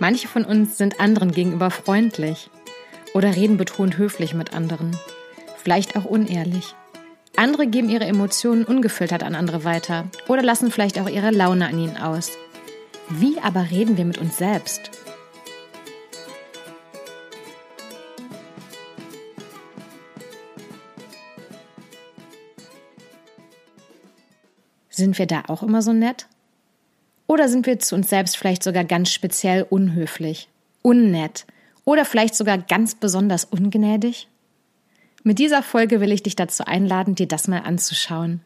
Manche von uns sind anderen gegenüber freundlich oder reden betont höflich mit anderen, vielleicht auch unehrlich. Andere geben ihre Emotionen ungefiltert an andere weiter oder lassen vielleicht auch ihre Laune an ihnen aus. Wie aber reden wir mit uns selbst? Sind wir da auch immer so nett? Oder sind wir zu uns selbst vielleicht sogar ganz speziell unhöflich, unnett oder vielleicht sogar ganz besonders ungnädig? Mit dieser Folge will ich dich dazu einladen, dir das mal anzuschauen.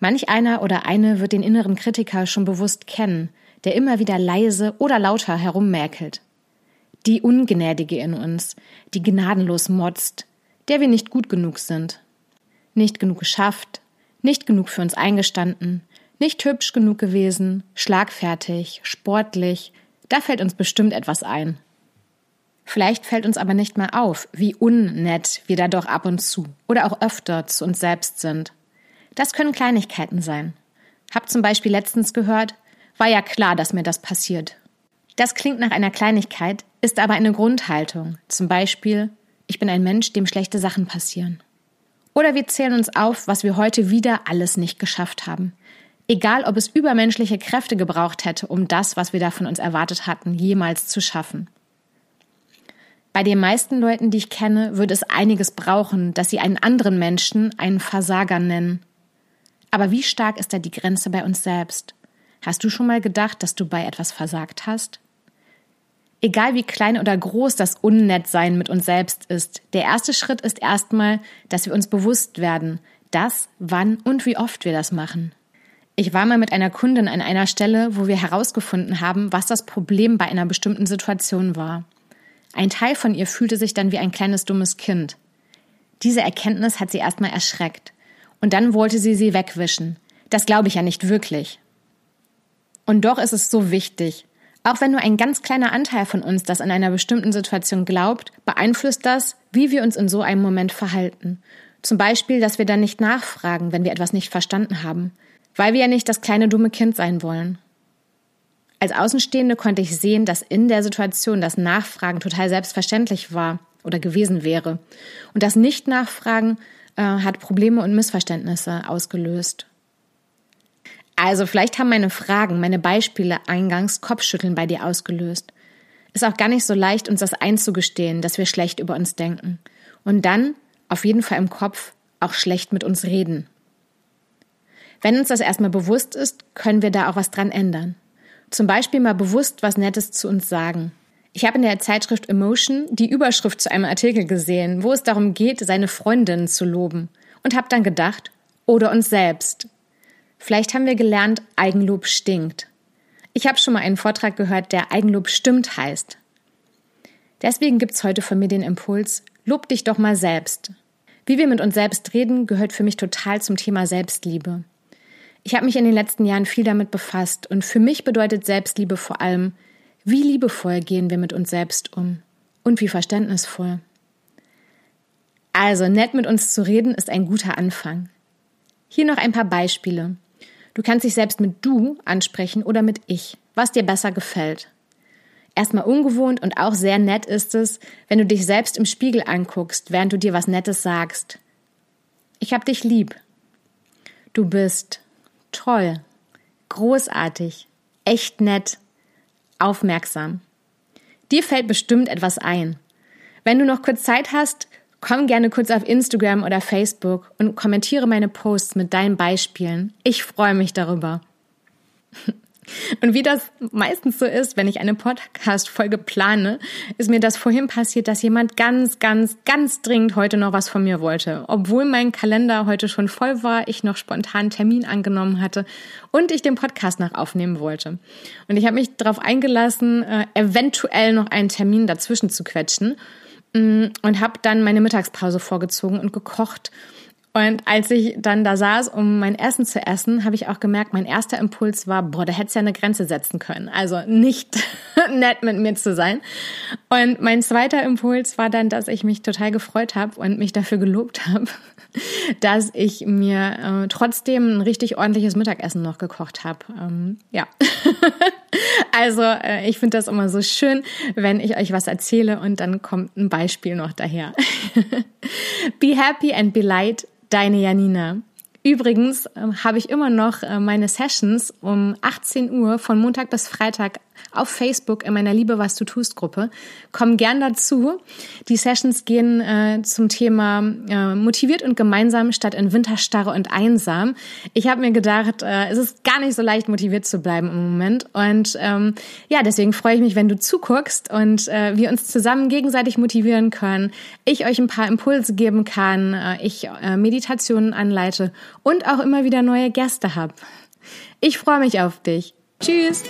Manch einer oder eine wird den inneren Kritiker schon bewusst kennen, der immer wieder leise oder lauter herummäkelt. Die Ungnädige in uns, die gnadenlos motzt, der wir nicht gut genug sind. Nicht genug geschafft, nicht genug für uns eingestanden, nicht hübsch genug gewesen, schlagfertig, sportlich, da fällt uns bestimmt etwas ein. Vielleicht fällt uns aber nicht mal auf, wie unnett wir da doch ab und zu oder auch öfter zu uns selbst sind. Das können Kleinigkeiten sein. Hab zum Beispiel letztens gehört, war ja klar, dass mir das passiert. Das klingt nach einer Kleinigkeit, ist aber eine Grundhaltung. Zum Beispiel, ich bin ein Mensch, dem schlechte Sachen passieren. Oder wir zählen uns auf, was wir heute wieder alles nicht geschafft haben. Egal, ob es übermenschliche Kräfte gebraucht hätte, um das, was wir da von uns erwartet hatten, jemals zu schaffen. Bei den meisten Leuten, die ich kenne, würde es einiges brauchen, dass sie einen anderen Menschen einen Versager nennen. Aber wie stark ist da die Grenze bei uns selbst? Hast du schon mal gedacht, dass du bei etwas versagt hast? Egal wie klein oder groß das Unnettsein mit uns selbst ist, der erste Schritt ist erstmal, dass wir uns bewusst werden, dass, wann und wie oft wir das machen. Ich war mal mit einer Kundin an einer Stelle, wo wir herausgefunden haben, was das Problem bei einer bestimmten Situation war. Ein Teil von ihr fühlte sich dann wie ein kleines dummes Kind. Diese Erkenntnis hat sie erstmal erschreckt. Und dann wollte sie sie wegwischen. Das glaube ich ja nicht wirklich. Und doch ist es so wichtig. Auch wenn nur ein ganz kleiner Anteil von uns das in einer bestimmten Situation glaubt, beeinflusst das, wie wir uns in so einem Moment verhalten. Zum Beispiel, dass wir dann nicht nachfragen, wenn wir etwas nicht verstanden haben weil wir ja nicht das kleine dumme Kind sein wollen. Als Außenstehende konnte ich sehen, dass in der Situation das Nachfragen total selbstverständlich war oder gewesen wäre. Und das Nicht-Nachfragen äh, hat Probleme und Missverständnisse ausgelöst. Also vielleicht haben meine Fragen, meine Beispiele eingangs Kopfschütteln bei dir ausgelöst. Ist auch gar nicht so leicht, uns das einzugestehen, dass wir schlecht über uns denken. Und dann, auf jeden Fall im Kopf, auch schlecht mit uns reden. Wenn uns das erstmal bewusst ist, können wir da auch was dran ändern. Zum Beispiel mal bewusst was Nettes zu uns sagen. Ich habe in der Zeitschrift Emotion die Überschrift zu einem Artikel gesehen, wo es darum geht, seine Freundinnen zu loben. Und habe dann gedacht, oder uns selbst. Vielleicht haben wir gelernt, Eigenlob stinkt. Ich habe schon mal einen Vortrag gehört, der Eigenlob stimmt heißt. Deswegen gibt's heute von mir den Impuls, lob dich doch mal selbst. Wie wir mit uns selbst reden, gehört für mich total zum Thema Selbstliebe. Ich habe mich in den letzten Jahren viel damit befasst und für mich bedeutet Selbstliebe vor allem, wie liebevoll gehen wir mit uns selbst um und wie verständnisvoll. Also, nett mit uns zu reden ist ein guter Anfang. Hier noch ein paar Beispiele. Du kannst dich selbst mit du ansprechen oder mit ich, was dir besser gefällt. Erstmal ungewohnt und auch sehr nett ist es, wenn du dich selbst im Spiegel anguckst, während du dir was Nettes sagst. Ich hab dich lieb. Du bist toll, großartig, echt nett, aufmerksam. Dir fällt bestimmt etwas ein. Wenn du noch kurz Zeit hast, komm gerne kurz auf Instagram oder Facebook und kommentiere meine Posts mit deinen Beispielen. Ich freue mich darüber. Und wie das meistens so ist, wenn ich eine Podcast-Folge plane, ist mir das vorhin passiert, dass jemand ganz, ganz, ganz dringend heute noch was von mir wollte. Obwohl mein Kalender heute schon voll war, ich noch spontan Termin angenommen hatte und ich den Podcast noch aufnehmen wollte. Und ich habe mich darauf eingelassen, äh, eventuell noch einen Termin dazwischen zu quetschen mm, und habe dann meine Mittagspause vorgezogen und gekocht und als ich dann da saß, um mein Essen zu essen, habe ich auch gemerkt, mein erster Impuls war, boah, da hättest ja eine Grenze setzen können. Also nicht nett mit mir zu sein. Und mein zweiter Impuls war dann, dass ich mich total gefreut habe und mich dafür gelobt habe, dass ich mir äh, trotzdem ein richtig ordentliches Mittagessen noch gekocht habe. Ähm, ja. Also äh, ich finde das immer so schön, wenn ich euch was erzähle und dann kommt ein Beispiel noch daher. be happy and be light, deine Janina. Übrigens äh, habe ich immer noch äh, meine Sessions um 18 Uhr von Montag bis Freitag auf Facebook in meiner Liebe, was du tust Gruppe. Komm gern dazu. Die Sessions gehen äh, zum Thema äh, motiviert und gemeinsam statt in Winterstarre und einsam. Ich habe mir gedacht, äh, es ist gar nicht so leicht motiviert zu bleiben im Moment und ähm, ja, deswegen freue ich mich, wenn du zuguckst und äh, wir uns zusammen gegenseitig motivieren können. Ich euch ein paar Impulse geben kann, äh, ich äh, Meditationen anleite und auch immer wieder neue Gäste habe. Ich freue mich auf dich. Tschüss.